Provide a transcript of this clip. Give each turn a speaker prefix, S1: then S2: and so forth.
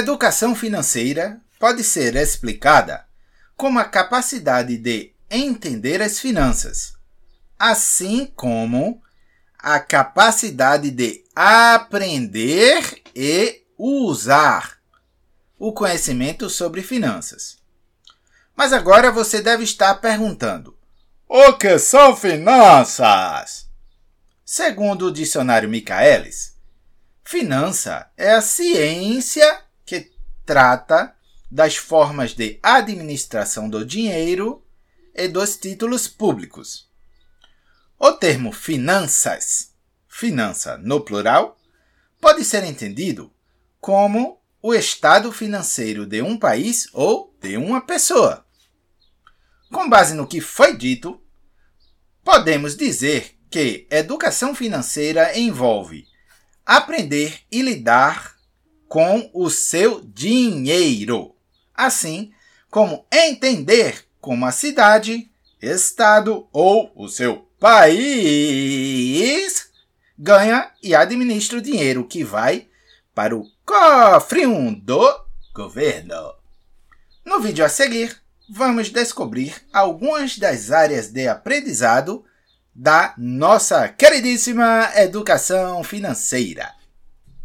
S1: Educação financeira pode ser explicada como a capacidade de entender as finanças, assim como a capacidade de aprender e usar o conhecimento sobre finanças. Mas agora você deve estar perguntando: o que são finanças? Segundo o dicionário Michaelis, finança é a ciência trata das formas de administração do dinheiro e dos títulos públicos. O termo finanças, finança no plural, pode ser entendido como o estado financeiro de um país ou de uma pessoa. Com base no que foi dito, podemos dizer que educação financeira envolve aprender e lidar com o seu dinheiro, assim como entender como a cidade, estado ou o seu país ganha e administra o dinheiro que vai para o cofre do governo. No vídeo a seguir, vamos descobrir algumas das áreas de aprendizado da nossa queridíssima educação financeira.